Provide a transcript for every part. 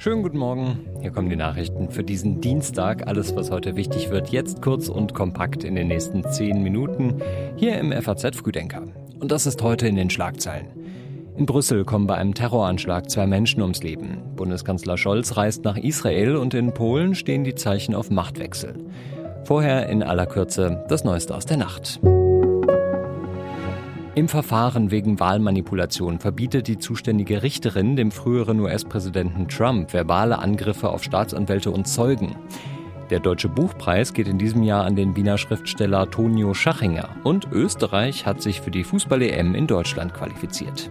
Schönen guten Morgen. Hier kommen die Nachrichten für diesen Dienstag. Alles, was heute wichtig wird, jetzt kurz und kompakt in den nächsten zehn Minuten. Hier im FAZ Frühdenker. Und das ist heute in den Schlagzeilen. In Brüssel kommen bei einem Terroranschlag zwei Menschen ums Leben. Bundeskanzler Scholz reist nach Israel und in Polen stehen die Zeichen auf Machtwechsel. Vorher in aller Kürze das Neueste aus der Nacht. Im Verfahren wegen Wahlmanipulation verbietet die zuständige Richterin dem früheren US-Präsidenten Trump verbale Angriffe auf Staatsanwälte und Zeugen. Der Deutsche Buchpreis geht in diesem Jahr an den Wiener Schriftsteller Tonio Schachinger und Österreich hat sich für die Fußball-EM in Deutschland qualifiziert.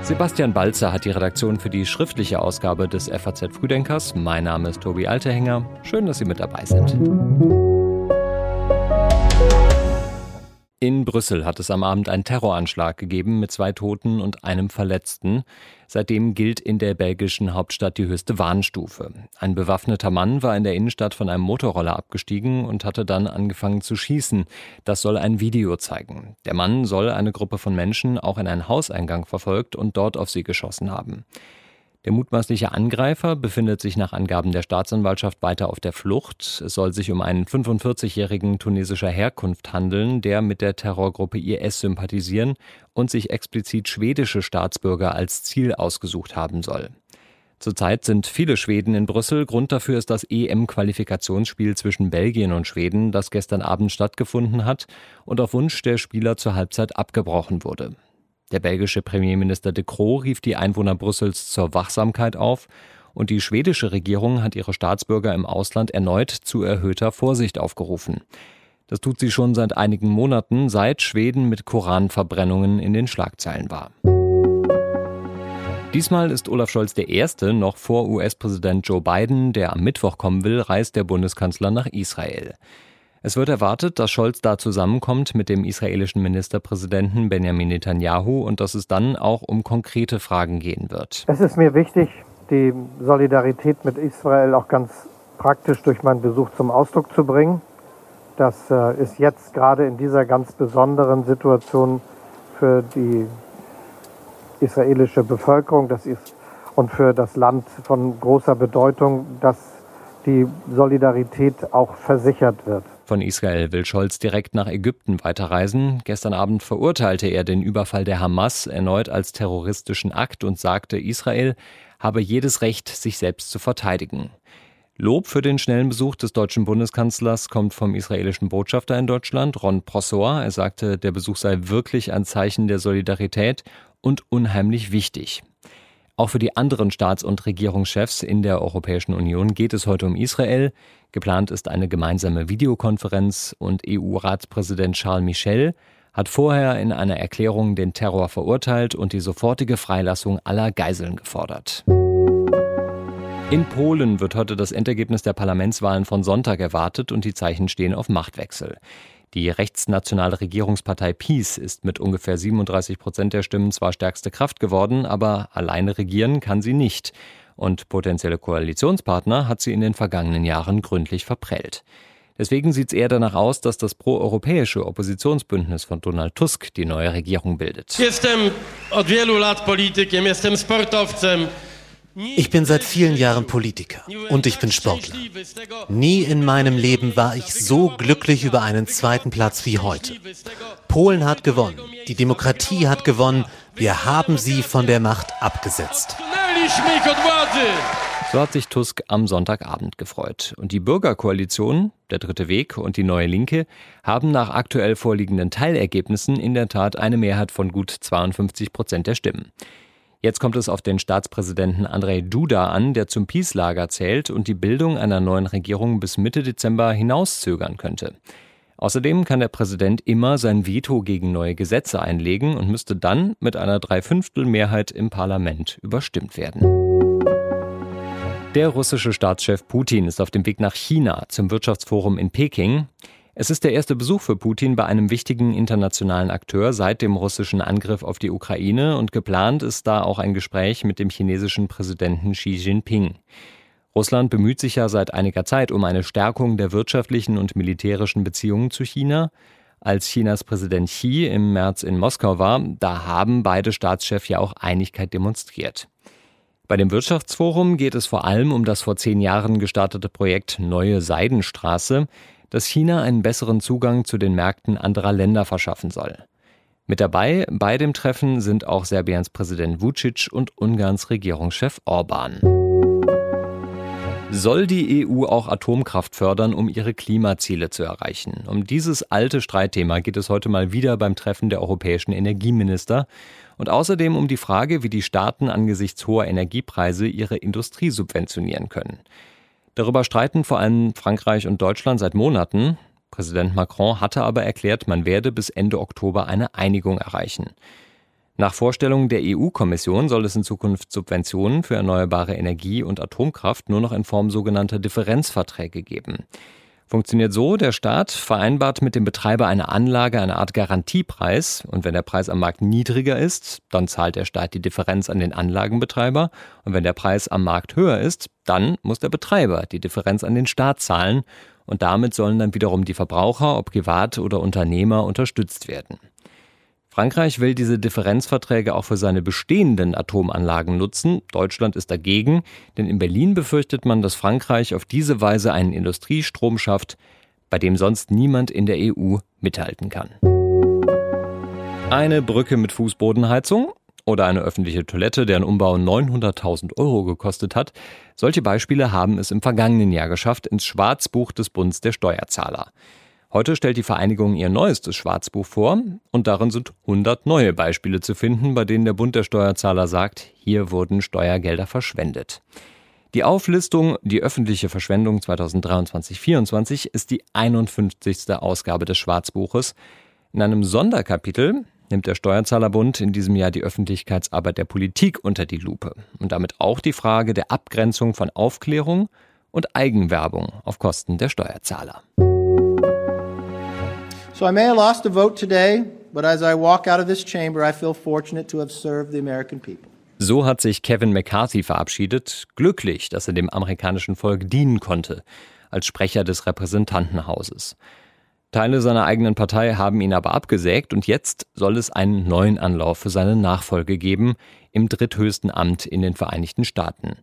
Sebastian Balzer hat die Redaktion für die schriftliche Ausgabe des FAZ Frühdenkers. Mein Name ist Tobi Alterhänger. Schön, dass Sie mit dabei sind. In Brüssel hat es am Abend einen Terroranschlag gegeben mit zwei Toten und einem Verletzten. Seitdem gilt in der belgischen Hauptstadt die höchste Warnstufe. Ein bewaffneter Mann war in der Innenstadt von einem Motorroller abgestiegen und hatte dann angefangen zu schießen. Das soll ein Video zeigen. Der Mann soll eine Gruppe von Menschen auch in einen Hauseingang verfolgt und dort auf sie geschossen haben. Der mutmaßliche Angreifer befindet sich nach Angaben der Staatsanwaltschaft weiter auf der Flucht. Es soll sich um einen 45-jährigen tunesischer Herkunft handeln, der mit der Terrorgruppe IS sympathisieren und sich explizit schwedische Staatsbürger als Ziel ausgesucht haben soll. Zurzeit sind viele Schweden in Brüssel. Grund dafür ist das EM-Qualifikationsspiel zwischen Belgien und Schweden, das gestern Abend stattgefunden hat und auf Wunsch der Spieler zur Halbzeit abgebrochen wurde. Der belgische Premierminister de Croo rief die Einwohner Brüssels zur Wachsamkeit auf und die schwedische Regierung hat ihre Staatsbürger im Ausland erneut zu erhöhter Vorsicht aufgerufen. Das tut sie schon seit einigen Monaten, seit Schweden mit Koranverbrennungen in den Schlagzeilen war. Diesmal ist Olaf Scholz der Erste, noch vor US-Präsident Joe Biden, der am Mittwoch kommen will, reist der Bundeskanzler nach Israel. Es wird erwartet, dass Scholz da zusammenkommt mit dem israelischen Ministerpräsidenten Benjamin Netanyahu und dass es dann auch um konkrete Fragen gehen wird. Es ist mir wichtig, die Solidarität mit Israel auch ganz praktisch durch meinen Besuch zum Ausdruck zu bringen. Das äh, ist jetzt gerade in dieser ganz besonderen Situation für die israelische Bevölkerung das ist, und für das Land von großer Bedeutung, dass die Solidarität auch versichert wird. Von Israel will Scholz direkt nach Ägypten weiterreisen. Gestern Abend verurteilte er den Überfall der Hamas erneut als terroristischen Akt und sagte, Israel habe jedes Recht, sich selbst zu verteidigen. Lob für den schnellen Besuch des deutschen Bundeskanzlers kommt vom israelischen Botschafter in Deutschland, Ron Prosor. Er sagte, der Besuch sei wirklich ein Zeichen der Solidarität und unheimlich wichtig. Auch für die anderen Staats- und Regierungschefs in der Europäischen Union geht es heute um Israel. Geplant ist eine gemeinsame Videokonferenz und EU-Ratspräsident Charles Michel hat vorher in einer Erklärung den Terror verurteilt und die sofortige Freilassung aller Geiseln gefordert. In Polen wird heute das Endergebnis der Parlamentswahlen von Sonntag erwartet und die Zeichen stehen auf Machtwechsel. Die rechtsnationale Regierungspartei PiS ist mit ungefähr 37 Prozent der Stimmen zwar stärkste Kraft geworden, aber alleine regieren kann sie nicht. Und potenzielle Koalitionspartner hat sie in den vergangenen Jahren gründlich verprellt. Deswegen sieht es eher danach aus, dass das proeuropäische Oppositionsbündnis von Donald Tusk die neue Regierung bildet. Ich bin seit vielen Jahren Politiker und ich bin Sportler. Nie in meinem Leben war ich so glücklich über einen zweiten Platz wie heute. Polen hat gewonnen, die Demokratie hat gewonnen, wir haben sie von der Macht abgesetzt. So hat sich Tusk am Sonntagabend gefreut. Und die Bürgerkoalition, der Dritte Weg und die Neue Linke haben nach aktuell vorliegenden Teilergebnissen in der Tat eine Mehrheit von gut 52 Prozent der Stimmen. Jetzt kommt es auf den Staatspräsidenten Andrei Duda an, der zum Peace-Lager zählt und die Bildung einer neuen Regierung bis Mitte Dezember hinauszögern könnte. Außerdem kann der Präsident immer sein Veto gegen neue Gesetze einlegen und müsste dann mit einer Dreiviertelmehrheit im Parlament überstimmt werden. Der russische Staatschef Putin ist auf dem Weg nach China zum Wirtschaftsforum in Peking. Es ist der erste Besuch für Putin bei einem wichtigen internationalen Akteur seit dem russischen Angriff auf die Ukraine und geplant ist da auch ein Gespräch mit dem chinesischen Präsidenten Xi Jinping. Russland bemüht sich ja seit einiger Zeit um eine Stärkung der wirtschaftlichen und militärischen Beziehungen zu China. Als Chinas Präsident Xi im März in Moskau war, da haben beide Staatschefs ja auch Einigkeit demonstriert. Bei dem Wirtschaftsforum geht es vor allem um das vor zehn Jahren gestartete Projekt Neue Seidenstraße, das China einen besseren Zugang zu den Märkten anderer Länder verschaffen soll. Mit dabei bei dem Treffen sind auch Serbiens Präsident Vucic und Ungarns Regierungschef Orban. Soll die EU auch Atomkraft fördern, um ihre Klimaziele zu erreichen? Um dieses alte Streitthema geht es heute mal wieder beim Treffen der europäischen Energieminister und außerdem um die Frage, wie die Staaten angesichts hoher Energiepreise ihre Industrie subventionieren können. Darüber streiten vor allem Frankreich und Deutschland seit Monaten. Präsident Macron hatte aber erklärt, man werde bis Ende Oktober eine Einigung erreichen. Nach Vorstellung der EU-Kommission soll es in Zukunft Subventionen für erneuerbare Energie und Atomkraft nur noch in Form sogenannter Differenzverträge geben. Funktioniert so, der Staat vereinbart mit dem Betreiber einer Anlage eine Art Garantiepreis und wenn der Preis am Markt niedriger ist, dann zahlt der Staat die Differenz an den Anlagenbetreiber und wenn der Preis am Markt höher ist, dann muss der Betreiber die Differenz an den Staat zahlen und damit sollen dann wiederum die Verbraucher, ob privat oder Unternehmer, unterstützt werden. Frankreich will diese Differenzverträge auch für seine bestehenden Atomanlagen nutzen. Deutschland ist dagegen, denn in Berlin befürchtet man, dass Frankreich auf diese Weise einen Industriestrom schafft, bei dem sonst niemand in der EU mithalten kann. Eine Brücke mit Fußbodenheizung oder eine öffentliche Toilette, deren Umbau 900.000 Euro gekostet hat. Solche Beispiele haben es im vergangenen Jahr geschafft ins Schwarzbuch des Bundes der Steuerzahler. Heute stellt die Vereinigung ihr neuestes Schwarzbuch vor und darin sind 100 neue Beispiele zu finden, bei denen der Bund der Steuerzahler sagt, hier wurden Steuergelder verschwendet. Die Auflistung Die öffentliche Verschwendung 2023-24 ist die 51. Ausgabe des Schwarzbuches. In einem Sonderkapitel nimmt der Steuerzahlerbund in diesem Jahr die Öffentlichkeitsarbeit der Politik unter die Lupe und damit auch die Frage der Abgrenzung von Aufklärung und Eigenwerbung auf Kosten der Steuerzahler. So I may have lost a vote today, but as I walk out of this chamber, I feel fortunate to have served the American people. So hat sich Kevin McCarthy verabschiedet, glücklich, dass er dem amerikanischen Volk dienen konnte, als Sprecher des Repräsentantenhauses. Teile seiner eigenen Partei haben ihn aber abgesägt und jetzt soll es einen neuen Anlauf für seine Nachfolge geben im dritthöchsten Amt in den Vereinigten Staaten.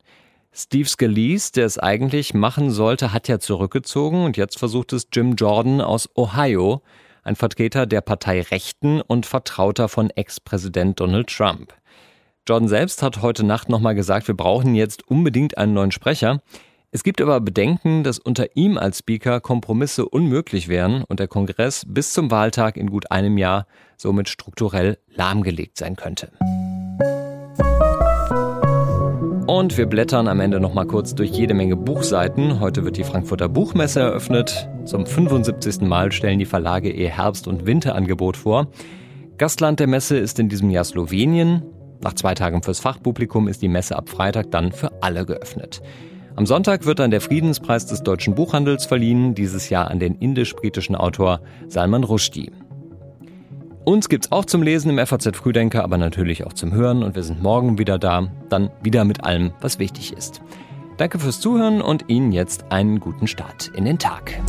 Steve Scalise, der es eigentlich machen sollte, hat ja zurückgezogen und jetzt versucht es Jim Jordan aus Ohio, ein Vertreter der Partei Rechten und Vertrauter von Ex-Präsident Donald Trump. Jordan selbst hat heute Nacht nochmal gesagt, wir brauchen jetzt unbedingt einen neuen Sprecher. Es gibt aber Bedenken, dass unter ihm als Speaker Kompromisse unmöglich wären und der Kongress bis zum Wahltag in gut einem Jahr somit strukturell lahmgelegt sein könnte. Und wir blättern am Ende noch mal kurz durch jede Menge Buchseiten. Heute wird die Frankfurter Buchmesse eröffnet. Zum 75. Mal stellen die Verlage ihr Herbst- und Winterangebot vor. Gastland der Messe ist in diesem Jahr Slowenien. Nach zwei Tagen fürs Fachpublikum ist die Messe ab Freitag dann für alle geöffnet. Am Sonntag wird dann der Friedenspreis des deutschen Buchhandels verliehen, dieses Jahr an den indisch-britischen Autor Salman Rushdie. Uns gibt's auch zum Lesen im FAZ Frühdenker, aber natürlich auch zum Hören und wir sind morgen wieder da, dann wieder mit allem, was wichtig ist. Danke fürs Zuhören und Ihnen jetzt einen guten Start in den Tag.